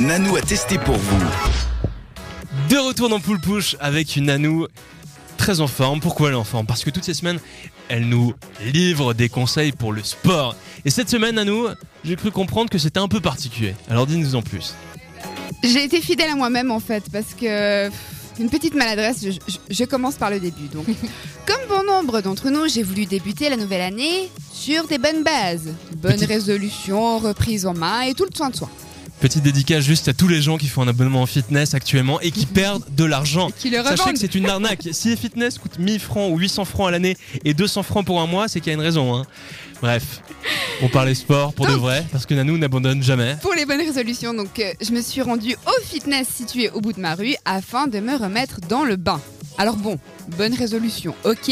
Nanou a testé pour vous. De retour dans Poule Push avec une Nanou très en forme. Pourquoi elle est en forme? Parce que toutes ces semaines, elle nous livre des conseils pour le sport. Et cette semaine, Nanou, j'ai cru comprendre que c'était un peu particulier. Alors dis-nous en plus. J'ai été fidèle à moi-même en fait parce que une petite maladresse, je, je- je commence par le début. Donc, comme bon nombre d'entre nous, j'ai voulu débuter la nouvelle année sur des bonnes bases, bonnes Petit- résolutions, reprises en main et tout le soin de soi. Petite dédicace juste à tous les gens qui font un abonnement en fitness actuellement et qui perdent de l'argent. Sachez que c'est une arnaque. Si les fitness coûtent 1000 francs ou 800 francs à l'année et 200 francs pour un mois, c'est qu'il y a une raison. hein. Bref, on parlait sport pour de vrai, parce que Nanou n'abandonne jamais. Pour les bonnes résolutions, donc euh, je me suis rendue au fitness situé au bout de ma rue afin de me remettre dans le bain. Alors bon, bonne résolution, ok,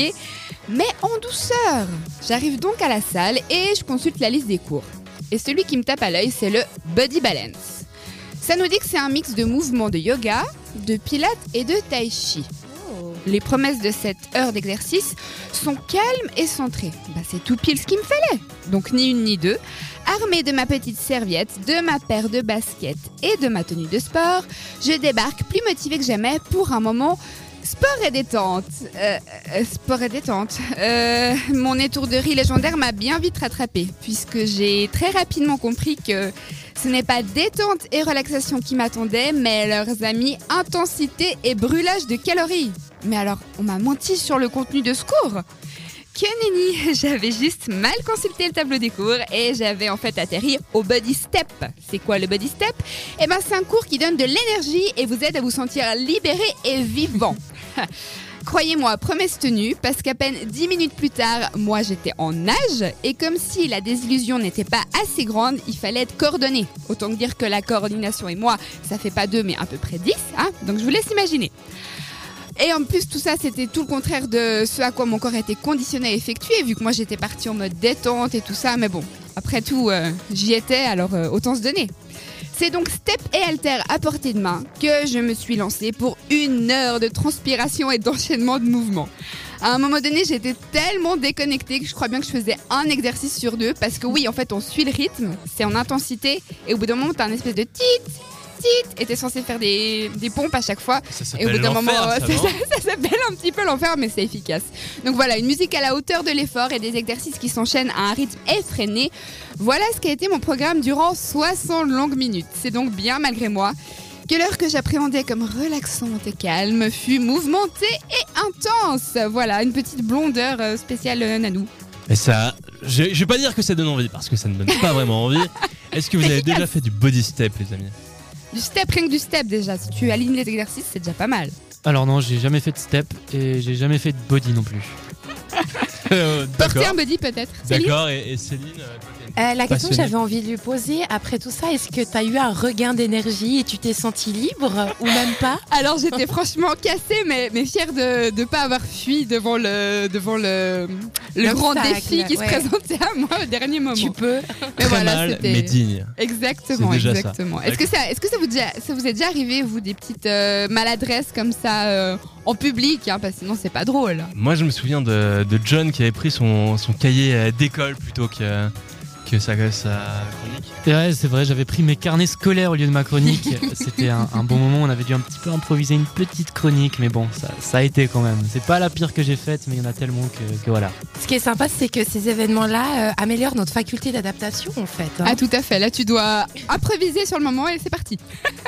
mais en douceur. J'arrive donc à la salle et je consulte la liste des cours. Et celui qui me tape à l'œil, c'est le Body Balance. Ça nous dit que c'est un mix de mouvements de yoga, de pilates et de tai chi. Les promesses de cette heure d'exercice sont calmes et centrées. Bah, c'est tout pile ce qu'il me fallait. Donc ni une ni deux. Armée de ma petite serviette, de ma paire de baskets et de ma tenue de sport, je débarque plus motivée que jamais pour un moment sport et détente. Euh, euh, sport et détente. Euh, mon étourderie légendaire m'a bien vite rattrapée puisque j'ai très rapidement compris que ce n'est pas détente et relaxation qui m'attendaient, mais leurs amis intensité et brûlage de calories. Mais alors, on m'a menti sur le contenu de ce cours? Que nenni, j'avais juste mal consulté le tableau des cours et j'avais en fait atterri au Body Step. C'est quoi le Body Step? Eh ben c'est un cours qui donne de l'énergie et vous aide à vous sentir libéré et vivant. Croyez-moi, promesse tenue, parce qu'à peine 10 minutes plus tard, moi j'étais en nage et comme si la désillusion n'était pas assez grande, il fallait être coordonné. Autant dire que la coordination et moi, ça fait pas deux mais à peu près 10, hein donc je vous laisse imaginer. Et en plus, tout ça, c'était tout le contraire de ce à quoi mon corps était conditionné à effectuer, vu que moi j'étais partie en mode détente et tout ça. Mais bon, après tout, euh, j'y étais, alors euh, autant se donner. C'est donc step et halter à portée de main que je me suis lancée pour une heure de transpiration et d'enchaînement de mouvements. À un moment donné, j'étais tellement déconnectée que je crois bien que je faisais un exercice sur deux parce que oui, en fait, on suit le rythme, c'est en intensité et au bout d'un moment, t'as un espèce de tit, tit et t'es censé faire des, des pompes à chaque fois. Ça Et au bout d'un moment, ça, ça s'appelle un petit peu l'enfer, mais c'est efficace. Donc voilà, une musique à la hauteur de l'effort et des exercices qui s'enchaînent à un rythme effréné. Voilà ce qu'a été mon programme durant 60 longues minutes. C'est donc bien malgré moi que l'heure que j'appréhendais comme relaxante et calme fut mouvementée et intense. Voilà, une petite blondeur euh, spéciale euh, Nanou. Et ça, je, je vais pas dire que ça donne envie, parce que ça ne donne pas vraiment envie. Est-ce que vous avez déjà fait du body step, les amis? Du step, rien que du step déjà. Si tu alignes les exercices, c'est déjà pas mal. Alors non, j'ai jamais fait de step et j'ai jamais fait de body non plus. Euh, Porter un body peut-être. D'accord, et, et Céline euh, Euh, la question que j'avais envie de lui poser après tout ça, est-ce que tu as eu un regain d'énergie et tu t'es senti libre ou même pas? Alors j'étais franchement cassée, mais, mais fière de ne pas avoir fui devant le, devant le, le grand défi qui ouais. se présentait à moi au dernier moment. Tu peux. mais très voilà, mal, c'était- mais digne. Exactement, exactement. Est-ce que ça, est-ce que ça vous, déjà, ça vous est déjà arrivé vous des petites euh, maladresses comme ça euh, en public, hein, parce que sinon c'est pas drôle. Moi, je me souviens de, de John qui avait pris son, son cahier d'école plutôt que, que sa, sa chronique. Ouais, c'est vrai, j'avais pris mes carnets scolaires au lieu de ma chronique. C'était un, un bon moment, on avait dû un petit peu improviser une petite chronique, mais bon, ça, ça a été quand même. C'est pas la pire que j'ai faite, mais il y en a tellement que, que voilà. Ce qui est sympa, c'est que ces événements-là euh, améliorent notre faculté d'adaptation en fait. hein. Ah tout à fait. Là tu dois improviser sur le moment et c'est parti.